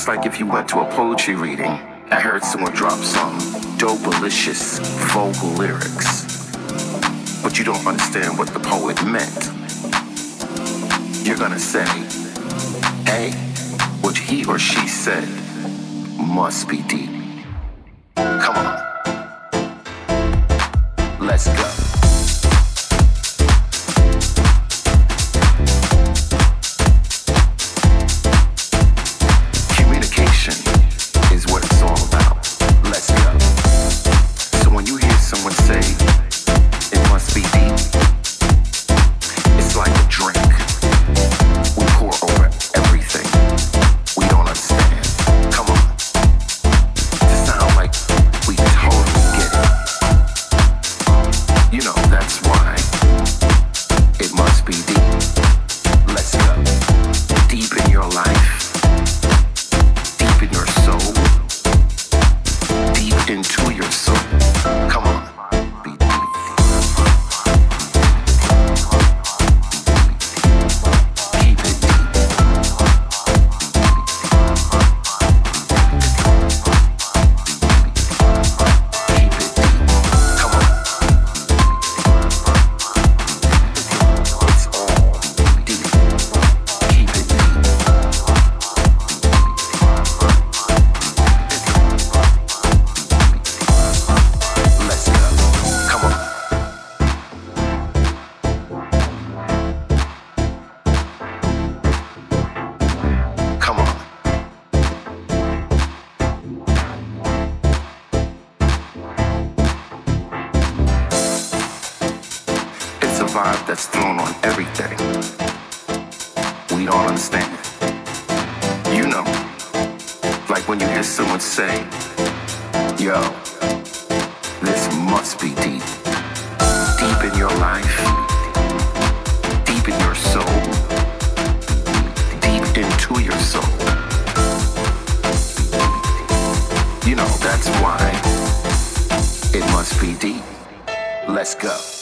It's like if you went to a poetry reading and heard someone drop some dope-alicious vocal lyrics, but you don't understand what the poet meant. You're gonna say, hey, what he or she said must be deep. Come on. thrown on everything. We all understand. You know, like when you hear someone say, yo, this must be deep. Deep in your life, deep in your soul, deep into your soul. You know, that's why it must be deep. Let's go.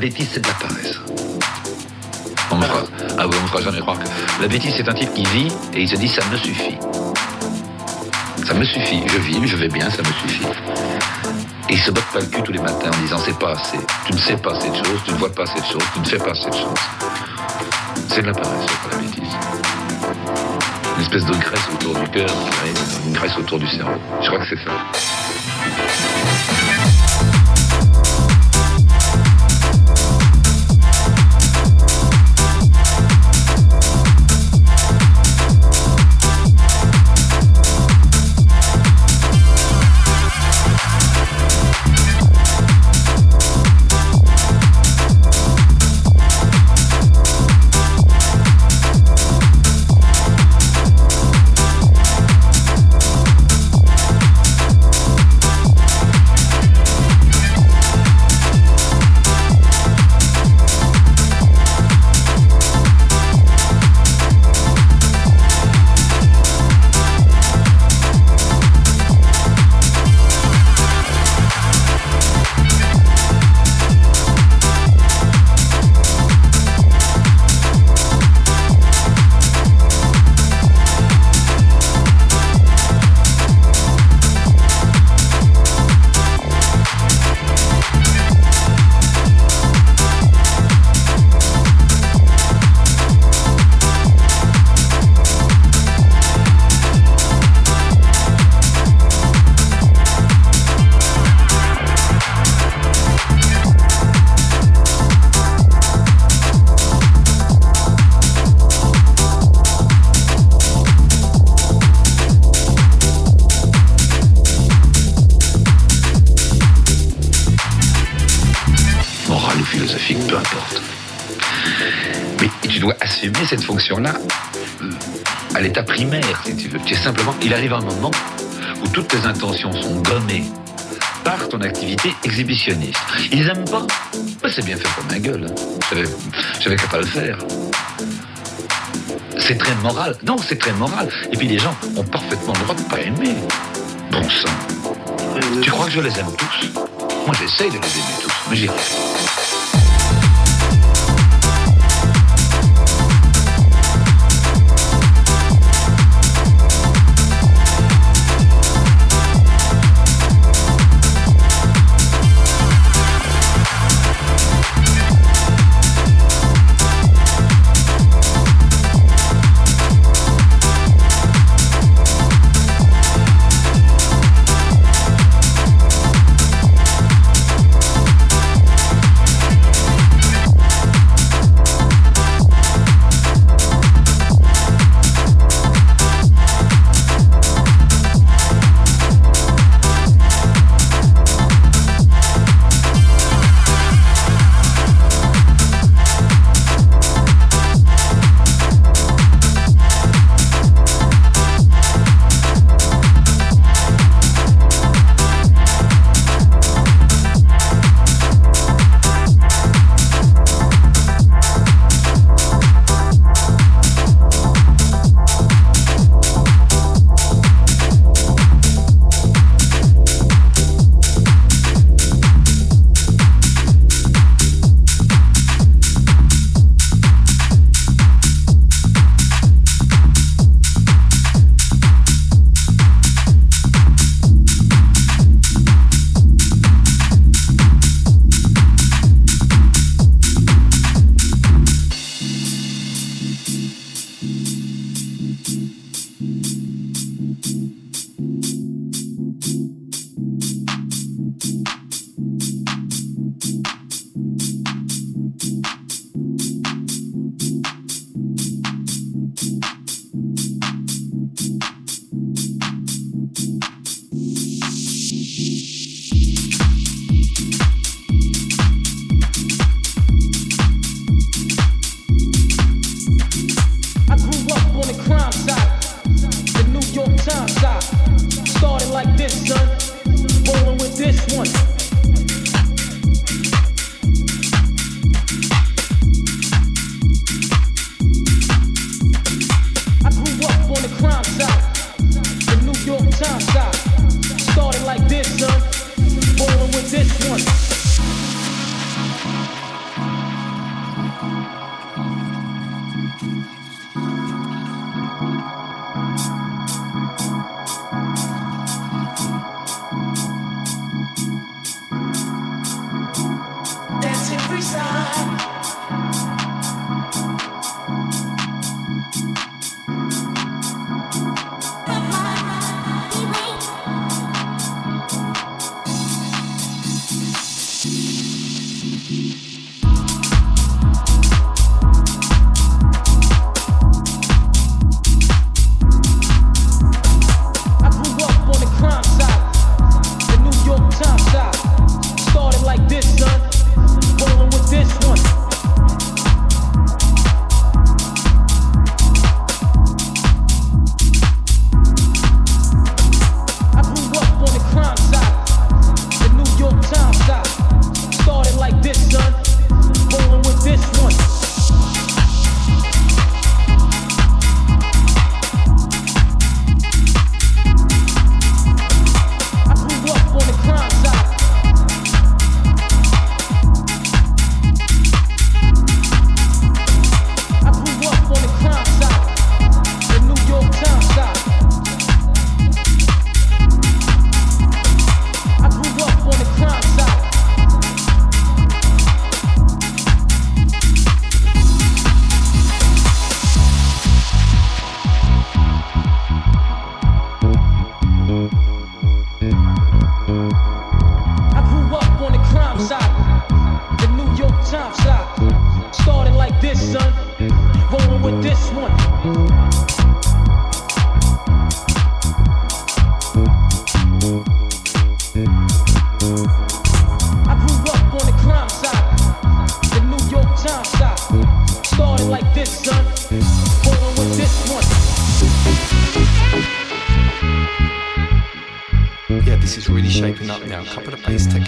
Bêtise, c'est de la paresse. On me fera, ah oui, on me fera jamais croire que la bêtise, c'est un type qui vit et il se dit ça me suffit. Ça me suffit. Je vis, je vais bien, ça me suffit. Et il se botte pas le cul tous les matins en disant c'est pas assez. Tu ne sais pas cette chose, tu ne vois pas cette chose, tu ne fais pas cette chose. C'est de la paresse, la bêtise. Une espèce de graisse autour du cœur, une graisse autour du cerveau. Je crois que c'est ça. Là euh, à l'état primaire, si tu veux. Tu es simplement, il arrive un moment où toutes tes intentions sont gommées par ton activité exhibitionniste. Ils aiment pas bah, C'est bien fait pour ma gueule. Hein. J'avais qu'à pas le faire. C'est très moral. Non, c'est très moral. Et puis les gens ont parfaitement le droit de pas aimer. Bon sang. Tu crois que je les aime tous? Moi, j'essaye de les aimer tous, mais j'y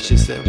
she said,